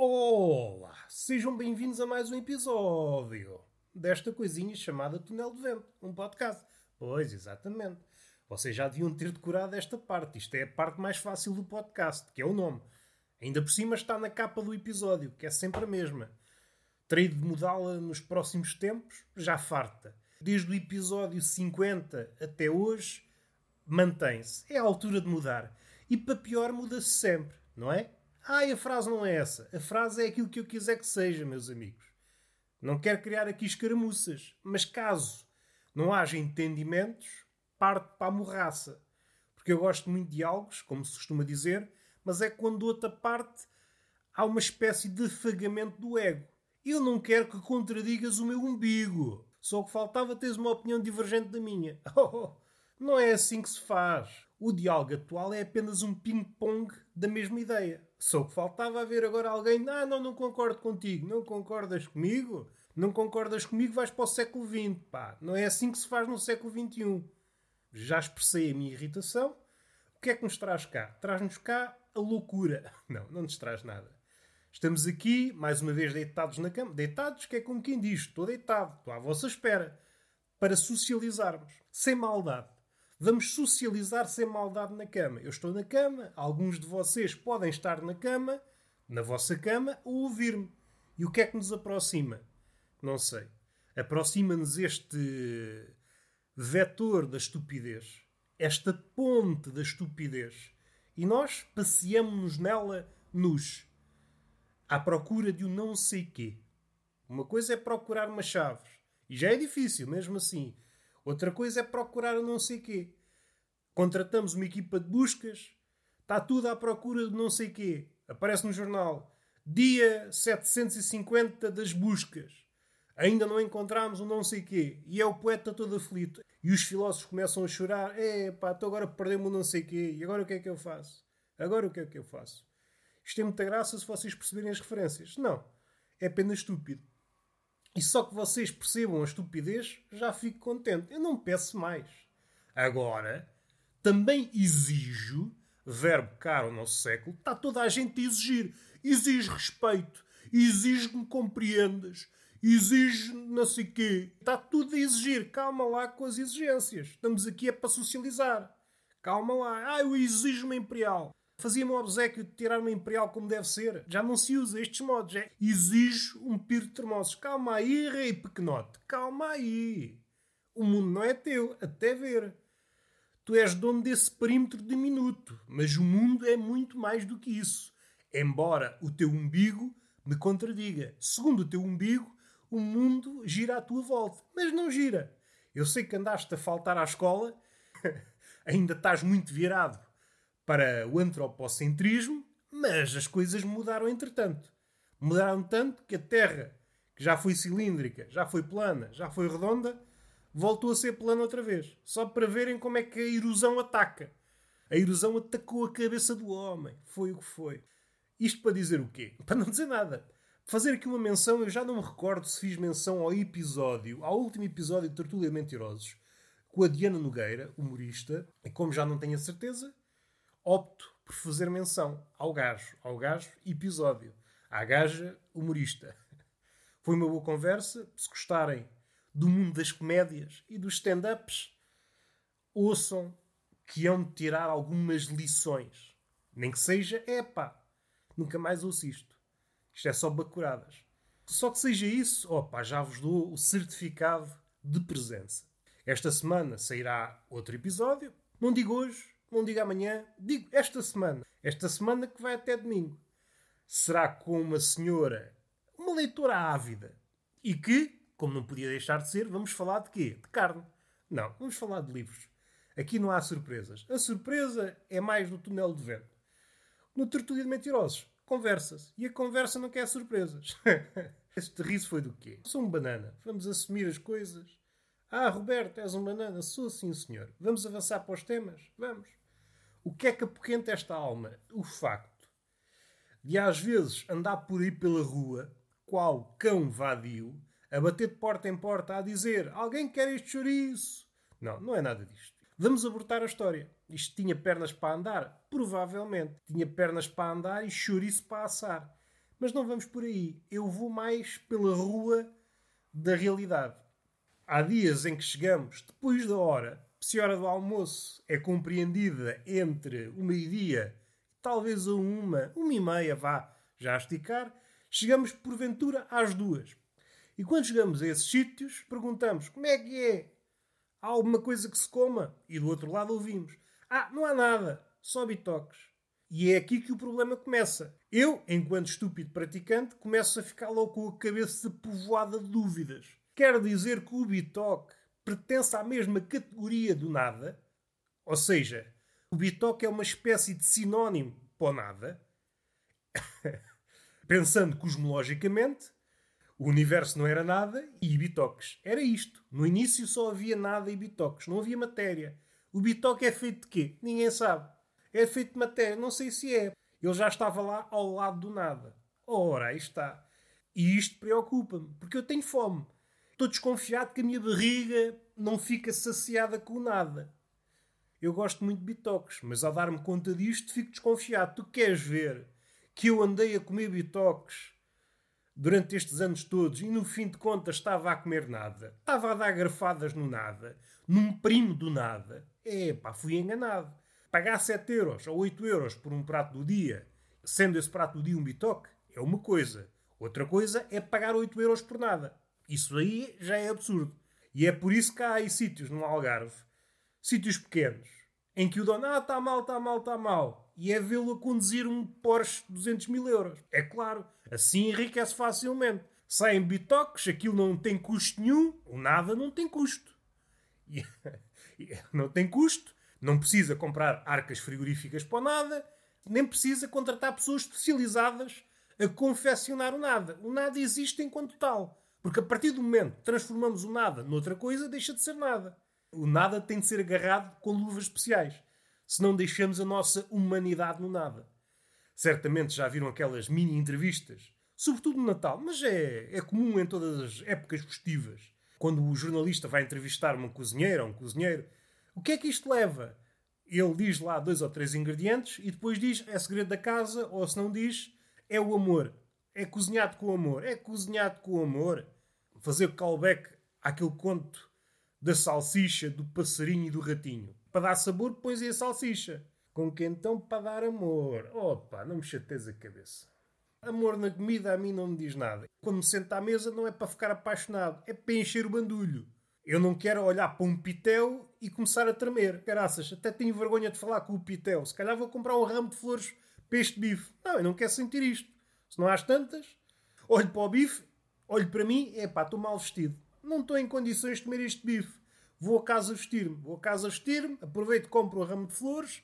Olá, sejam bem-vindos a mais um episódio desta coisinha chamada Túnel de Vento, um podcast. Pois, exatamente. Vocês já deviam ter decorado esta parte. Isto é a parte mais fácil do podcast, que é o nome. Ainda por cima está na capa do episódio, que é sempre a mesma. Terei de mudá-la nos próximos tempos, já farta. Desde o episódio 50 até hoje, mantém-se. É a altura de mudar. E para pior, muda-se sempre, não é? Ai, a frase não é essa. A frase é aquilo que eu quiser que seja, meus amigos. Não quero criar aqui escaramuças, mas caso não haja entendimentos, parte para a morraça. Porque eu gosto muito de diálogos, como se costuma dizer, mas é quando outra parte há uma espécie de afagamento do ego. Eu não quero que contradigas o meu umbigo. Só que faltava teres uma opinião divergente da minha. Oh, não é assim que se faz. O diálogo atual é apenas um ping-pong da mesma ideia. Só que faltava haver agora alguém. Ah, não, não concordo contigo. Não concordas comigo? Não concordas comigo? Vais para o século XX. Pá, não é assim que se faz no século XXI. Já expressei a minha irritação. O que é que nos traz cá? Traz-nos cá a loucura. Não, não nos traz nada. Estamos aqui, mais uma vez, deitados na cama. Deitados, que é como quem diz: estou deitado, estou à vossa espera. Para socializarmos, sem maldade. Vamos socializar sem maldade na cama. Eu estou na cama, alguns de vocês podem estar na cama, na vossa cama, ou ouvir-me. E o que é que nos aproxima? Não sei. Aproxima-nos este vetor da estupidez, esta ponte da estupidez. E nós passeamos-nos nela nus, à procura de um não sei quê. Uma coisa é procurar umas chaves, e já é difícil, mesmo assim. Outra coisa é procurar o não sei quê. Contratamos uma equipa de buscas, está tudo à procura de não sei quê. Aparece no jornal, dia 750 das buscas. Ainda não encontramos o não sei quê. E é o poeta todo aflito. E os filósofos começam a chorar. É pá, estou agora perdemos o não sei quê. E agora o que é que eu faço? Agora o que é que eu faço? Isto tem muita graça se vocês perceberem as referências. Não. É apenas estúpido. E só que vocês percebam a estupidez, já fico contente. Eu não peço mais. Agora, também exijo, verbo caro ao nosso século, está toda a gente a exigir. Exige respeito, exige que me compreendas, exige não sei quê. Está tudo a exigir. Calma lá com as exigências. Estamos aqui é para socializar. Calma lá. Ah, eu exijo uma imperial. Fazia-me o obsequio de tirar uma imperial como deve ser. Já não se usa estes modos. É exijo um piro de termossos. Calma aí, rei pequenote. Calma aí. O mundo não é teu, até ver. Tu és dono desse perímetro diminuto, mas o mundo é muito mais do que isso. Embora o teu umbigo me contradiga. Segundo o teu umbigo, o mundo gira à tua volta. Mas não gira. Eu sei que andaste a faltar à escola, ainda estás muito virado para o antropocentrismo, mas as coisas mudaram entretanto. Mudaram tanto que a Terra, que já foi cilíndrica, já foi plana, já foi redonda, voltou a ser plana outra vez. Só para verem como é que a erosão ataca. A erosão atacou a cabeça do homem. Foi o que foi. Isto para dizer o quê? Para não dizer nada. Fazer aqui uma menção, eu já não me recordo se fiz menção ao episódio, ao último episódio de Tertúlia Mentirosos, com a Diana Nogueira, humorista, e como já não tenho a certeza, opto por fazer menção ao gajo, ao gajo episódio, à gaja humorista. Foi uma boa conversa. Se gostarem do mundo das comédias e dos stand-ups, ouçam que hão de tirar algumas lições. Nem que seja, epá, nunca mais ouço isto. Isto é só bacuradas. Só que seja isso, opa, já vos dou o certificado de presença. Esta semana sairá outro episódio. Não digo hoje, não digo amanhã, digo esta semana. Esta semana que vai até domingo. Será com uma senhora, uma leitora ávida, e que, como não podia deixar de ser, vamos falar de quê? De carne. Não, vamos falar de livros. Aqui não há surpresas. A surpresa é mais no túnel de vento. No Tertúlia de Mentirosos, conversa-se. E a conversa não quer surpresas. este riso foi do quê? Sou um banana. Vamos assumir as coisas. Ah, Roberto, és um banana. Sou sim, senhor. Vamos avançar para os temas? Vamos. O que é que apoquenta esta alma? O facto de às vezes andar por aí pela rua, qual cão vadio, a bater de porta em porta a dizer alguém quer este chouriço? Não, não é nada disto. Vamos abortar a história. Isto tinha pernas para andar? Provavelmente. Tinha pernas para andar e chouriço para assar. Mas não vamos por aí. Eu vou mais pela rua da realidade. Há dias em que chegamos depois da hora, se a hora do almoço é compreendida entre o meio-dia, talvez a uma, uma e meia, vá já a esticar, chegamos porventura às duas. E quando chegamos a esses sítios, perguntamos como é que é? Há alguma coisa que se coma? E do outro lado ouvimos: Ah, não há nada, só bitoques. E é aqui que o problema começa. Eu, enquanto estúpido praticante, começo a ficar logo com a cabeça povoada de dúvidas. Quer dizer que o bitoque pertence à mesma categoria do nada? Ou seja, o bitoque é uma espécie de sinónimo para o nada? Pensando cosmologicamente, o universo não era nada e bitoques. Era isto. No início só havia nada e bitoques. Não havia matéria. O bitoque é feito de quê? Ninguém sabe. É feito de matéria. Não sei se é. Ele já estava lá ao lado do nada. Ora, aí está. E isto preocupa-me, porque eu tenho fome. Estou desconfiado que a minha barriga não fica saciada com nada. Eu gosto muito de bitoques, mas ao dar-me conta disto fico desconfiado. Tu queres ver que eu andei a comer bitoques durante estes anos todos e no fim de contas estava a comer nada. Estava a dar garfadas no nada, num primo do nada. Epá, fui enganado. Pagar 7 euros ou 8 euros por um prato do dia, sendo esse prato do dia um bitoque, é uma coisa. Outra coisa é pagar 8 euros por nada. Isso aí já é absurdo. E é por isso que há aí sítios no Algarve, sítios pequenos, em que o dono, ah, está mal, está mal, está mal e é vê-lo a conduzir um Porsche 200 mil euros. É claro, assim enriquece facilmente. Saem bitoques, aquilo não tem custo nenhum, o nada não tem custo. Não tem custo, não precisa comprar arcas frigoríficas para nada, nem precisa contratar pessoas especializadas a confeccionar o nada. O nada existe enquanto tal. Porque a partir do momento que transformamos o nada noutra coisa, deixa de ser nada. O nada tem de ser agarrado com luvas especiais se não deixamos a nossa humanidade no nada. Certamente já viram aquelas mini entrevistas, sobretudo no Natal, mas é, é comum em todas as épocas festivas. Quando o jornalista vai entrevistar um cozinheiro ou um cozinheiro, o que é que isto leva? Ele diz lá dois ou três ingredientes e depois diz é segredo da casa, ou se não diz, é o amor. É cozinhado com amor. É cozinhado com amor. Fazer callback àquele conto da salsicha, do passarinho e do ratinho para dar sabor, pões aí a salsicha. Com que então para dar amor? Opa, não me chatees a cabeça. Amor na comida a mim não me diz nada. Quando me sento à mesa não é para ficar apaixonado, é para encher o bandulho. Eu não quero olhar para um pitel e começar a tremer. Caraças, até tenho vergonha de falar com o pitel. Se calhar vou comprar um ramo de flores para este bife. Não, eu não quero sentir isto. Se não há tantas, olho para o bife, olho para mim, é pá, estou mal vestido. Não estou em condições de comer este bife. Vou a casa vestir-me, vou a casa vestir-me, aproveito, compro um ramo de flores,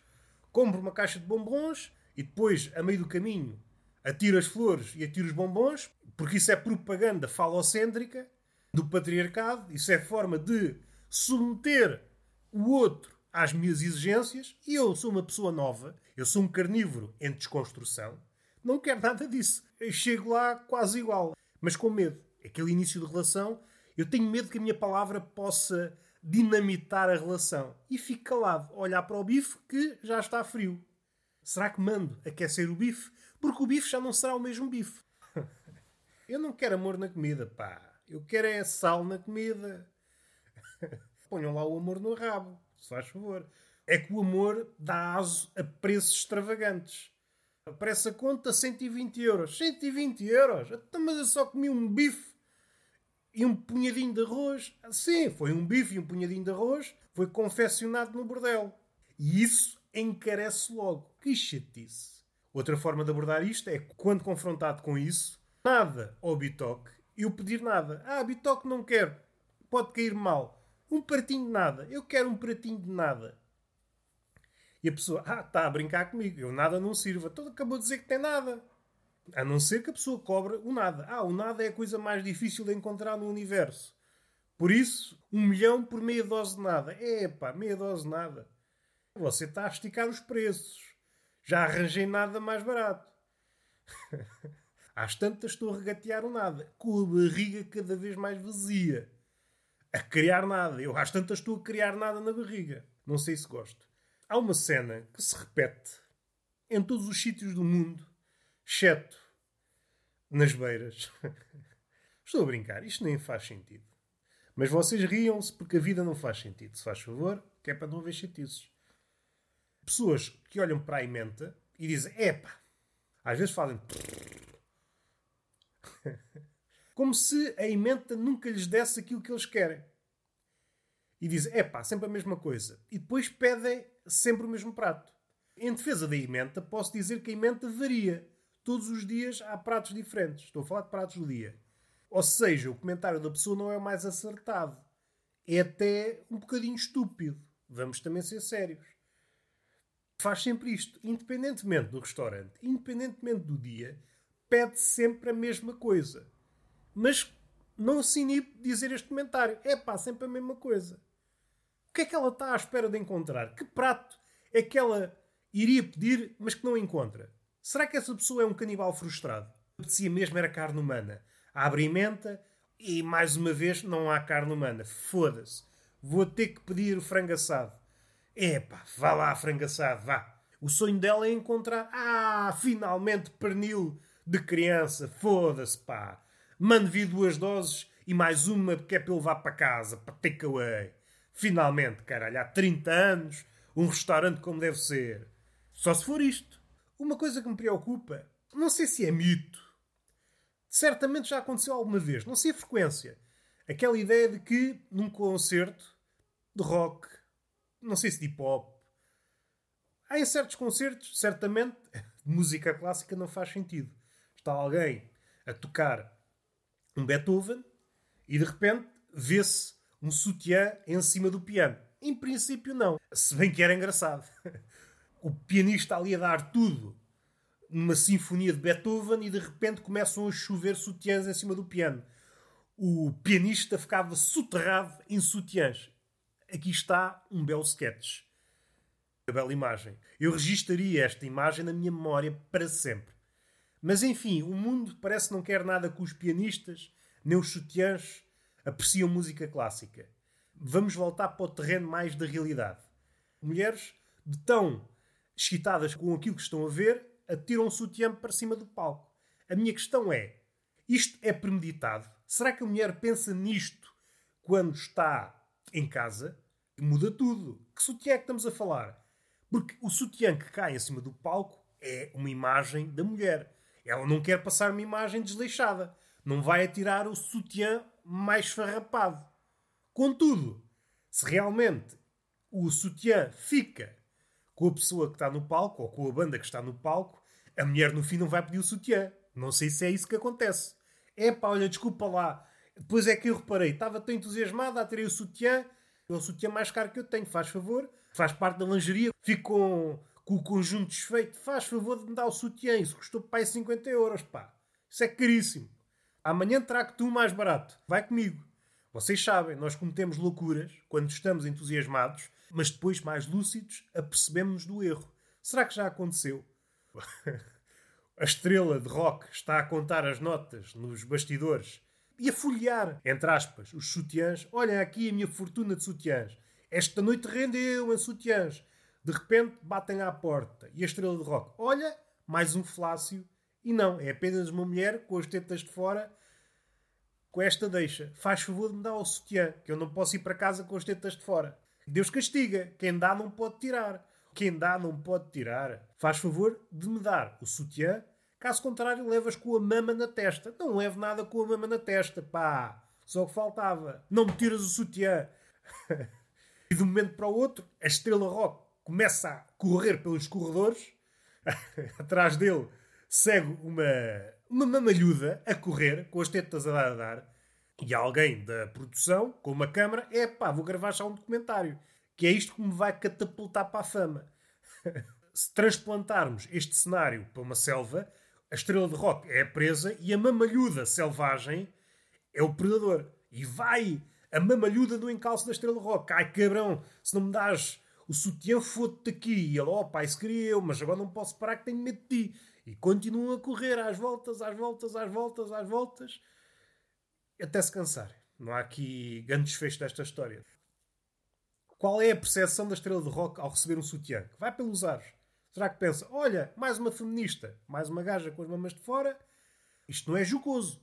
compro uma caixa de bombons e depois, a meio do caminho, atiro as flores e atiro os bombons, porque isso é propaganda falocêntrica do patriarcado, isso é forma de submeter o outro às minhas exigências e eu sou uma pessoa nova, eu sou um carnívoro em desconstrução, não quero nada disso. Eu chego lá quase igual, mas com medo. Aquele início de relação, eu tenho medo que a minha palavra possa dinamitar a relação. E fico calado, a olhar para o bife que já está frio. Será que mando aquecer o bife? Porque o bife já não será o mesmo bife. Eu não quero amor na comida, pá. Eu quero é sal na comida. Ponham lá o amor no rabo, se faz favor. É que o amor dá aso a preços extravagantes. Aparece a conta 120 euros. 120 euros? Então, mas eu só comi um bife e um punhadinho de arroz. Sim, foi um bife e um punhadinho de arroz. Foi confeccionado no bordel. E isso encarece logo. Que chatice. Outra forma de abordar isto é quando confrontado com isso, nada ao bitoque, eu pedir nada. Ah, bitoque não quero. Pode cair mal. Um pratinho de nada. Eu quero um pratinho de nada. E a pessoa, ah, está a brincar comigo. Eu nada não sirva. Todo acabou de dizer que tem nada. A não ser que a pessoa cobre o nada. Ah, o nada é a coisa mais difícil de encontrar no universo. Por isso, um milhão por meia dose de nada. É pá, meia dose de nada. Você está a esticar os preços. Já arranjei nada mais barato. Às tantas estou a regatear o nada, com a barriga cada vez mais vazia. A criar nada. Eu às tantas estou a criar nada na barriga. Não sei se gosto. Há uma cena que se repete em todos os sítios do mundo exceto nas beiras. Estou a brincar, isto nem faz sentido. Mas vocês riam-se porque a vida não faz sentido. Se faz favor, que é para não haver chatices. Pessoas que olham para a emenda e dizem, epá, às vezes fazem... Como se a emenda nunca lhes desse aquilo que eles querem. E dizem, epá, sempre a mesma coisa. E depois pedem sempre o mesmo prato. Em defesa da emenda, posso dizer que a emenda varia. Todos os dias há pratos diferentes. Estou a falar de pratos do dia. Ou seja, o comentário da pessoa não é o mais acertado. É até um bocadinho estúpido. Vamos também ser sérios. Faz sempre isto, independentemente do restaurante, independentemente do dia, pede sempre a mesma coisa. Mas não se inibe dizer este comentário. É pá, sempre a mesma coisa. O que é que ela está à espera de encontrar? Que prato é que ela iria pedir, mas que não encontra? Será que essa pessoa é um canibal frustrado? Apetecia mesmo era carne humana. Abre menta e, mais uma vez, não há carne humana. Foda-se. Vou ter que pedir o frango assado. Epá, vá lá, frango assado, vá. O sonho dela é encontrar... Ah, finalmente pernil de criança. Foda-se, pá. Mande vir duas doses e mais uma que é para levar para casa, para takeaway. Finalmente, caralho, há 30 anos, um restaurante como deve ser. Só se for isto. Uma coisa que me preocupa, não sei se é mito. Certamente já aconteceu alguma vez, não sei a frequência. Aquela ideia de que num concerto de rock, não sei se de hip hop, há em certos concertos, certamente, música clássica não faz sentido. Está alguém a tocar um Beethoven e de repente vê-se um sutiã em cima do piano. Em princípio, não. Se bem que era engraçado. O pianista ali a dar tudo numa sinfonia de Beethoven e de repente começam a chover sutiãs em cima do piano. O pianista ficava soterrado em sutiãs. Aqui está um belo sketch. Uma bela imagem. Eu registaria esta imagem na minha memória para sempre. Mas enfim, o mundo parece não quer nada com os pianistas, nem os sutiãs apreciam música clássica. Vamos voltar para o terreno mais da realidade. Mulheres de tão excitadas com aquilo que estão a ver, atiram o sutiã para cima do palco. A minha questão é: isto é premeditado? Será que a mulher pensa nisto quando está em casa? Muda tudo. Que sutiã é que estamos a falar? Porque o sutiã que cai em cima do palco é uma imagem da mulher. Ela não quer passar uma imagem desleixada. Não vai atirar o sutiã mais farrapado. Contudo, se realmente o sutiã fica com a pessoa que está no palco ou com a banda que está no palco, a mulher no fim não vai pedir o sutiã. Não sei se é isso que acontece. É pá, olha, desculpa lá. Depois é que eu reparei, estava tão entusiasmado, atirei o sutiã, é o sutiã mais caro que eu tenho, faz favor, faz parte da lingerie, fico com, com o conjunto desfeito, faz favor de me dar o sutiã, isso custou pai 50 euros, pá. Isso é caríssimo. Amanhã trago-te um mais barato. Vai comigo. Vocês sabem, nós cometemos loucuras quando estamos entusiasmados, mas depois, mais lúcidos, apercebemos-nos do erro. Será que já aconteceu? a estrela de rock está a contar as notas nos bastidores e a folhear, entre aspas, os sutiãs. Olhem aqui a minha fortuna de sutiãs. Esta noite rendeu em sutiãs. De repente batem à porta e a estrela de rock. Olha, mais um flácio e não, é apenas uma mulher com as tetas de fora com esta deixa. Faz favor de me dar o sutiã, que eu não posso ir para casa com as tetas de fora. Deus castiga. Quem dá não pode tirar. Quem dá não pode tirar. Faz favor de me dar o sutiã. Caso contrário, levas com a mama na testa. Não levo nada com a mama na testa, pá. Só que faltava. Não me tiras o sutiã. e de um momento para o outro, a estrela rock começa a correr pelos corredores. Atrás dele segue uma, uma mamalhuda a correr, com as tetas a dar a dar, e alguém da produção, com uma câmara, é pá, vou gravar já um documentário. Que é isto que me vai catapultar para a fama. Se transplantarmos este cenário para uma selva, a estrela de rock é a presa e a mamalhuda selvagem é o predador. E vai a mamalhuda do encalço da estrela de rock. Ai cabrão, se não me dás o sutiã, foto-te aqui. E ele, oh pai, queria eu, mas agora não posso parar que tenho medo de ti. E continuam a correr às voltas, às voltas, às voltas, às voltas, até se cansar. Não há aqui grande desfecho desta história. Qual é a percepção da estrela de rock ao receber um sutiã? Vai pelos ares. Será que pensa, olha, mais uma feminista, mais uma gaja com as mamas de fora, Isto não é jocoso.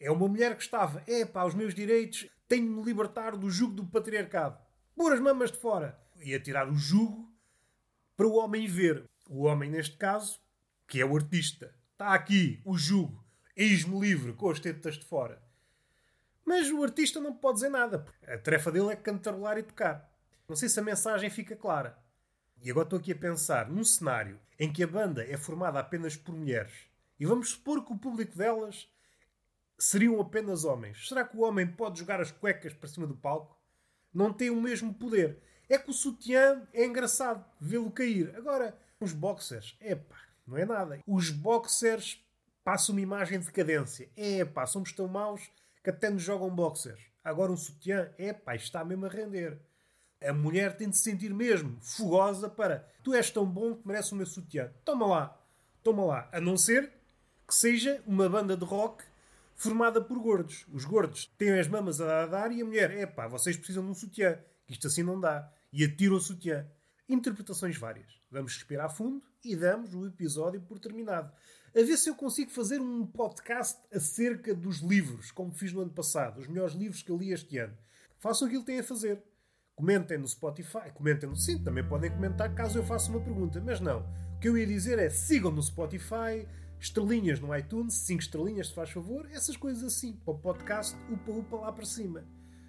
É uma mulher que estava, é pá, os meus direitos, tenho de me libertar do jugo do patriarcado. Pôr as mamas de fora. Ia tirar o jugo para o homem ver. O homem, neste caso, que é o artista. Está aqui o jugo. Eis-me livre com as tetas de fora. Mas o artista não pode dizer nada. A tarefa dele é cantarolar e tocar. Não sei se a mensagem fica clara. E agora estou aqui a pensar num cenário em que a banda é formada apenas por mulheres e vamos supor que o público delas seriam apenas homens. Será que o homem pode jogar as cuecas para cima do palco? Não tem o mesmo poder. É que o sutiã é engraçado vê-lo cair. Agora, os boxers, epá, não é nada. Os boxers passam uma imagem de decadência. Epá, somos tão maus que até nos jogam boxers. Agora um sutiã, epá, está mesmo a render. A mulher tem de se sentir mesmo fogosa para tu és tão bom que merece o meu sutiã. Toma lá, toma lá. A não ser que seja uma banda de rock formada por gordos. Os gordos têm as mamas a dar e a mulher, é pá, vocês precisam de um sutiã. Isto assim não dá. E atira o sutiã. Interpretações várias. Vamos respirar fundo e damos o episódio por terminado. A ver se eu consigo fazer um podcast acerca dos livros, como fiz no ano passado. Os melhores livros que eu li este ano. Façam aquilo que têm a fazer. Comentem no Spotify. Comentem no sim, também podem comentar caso eu faça uma pergunta. Mas não. O que eu ia dizer é sigam no Spotify, estrelinhas no iTunes, 5 estrelinhas se faz favor, essas coisas assim, para o podcast upa upa lá para cima.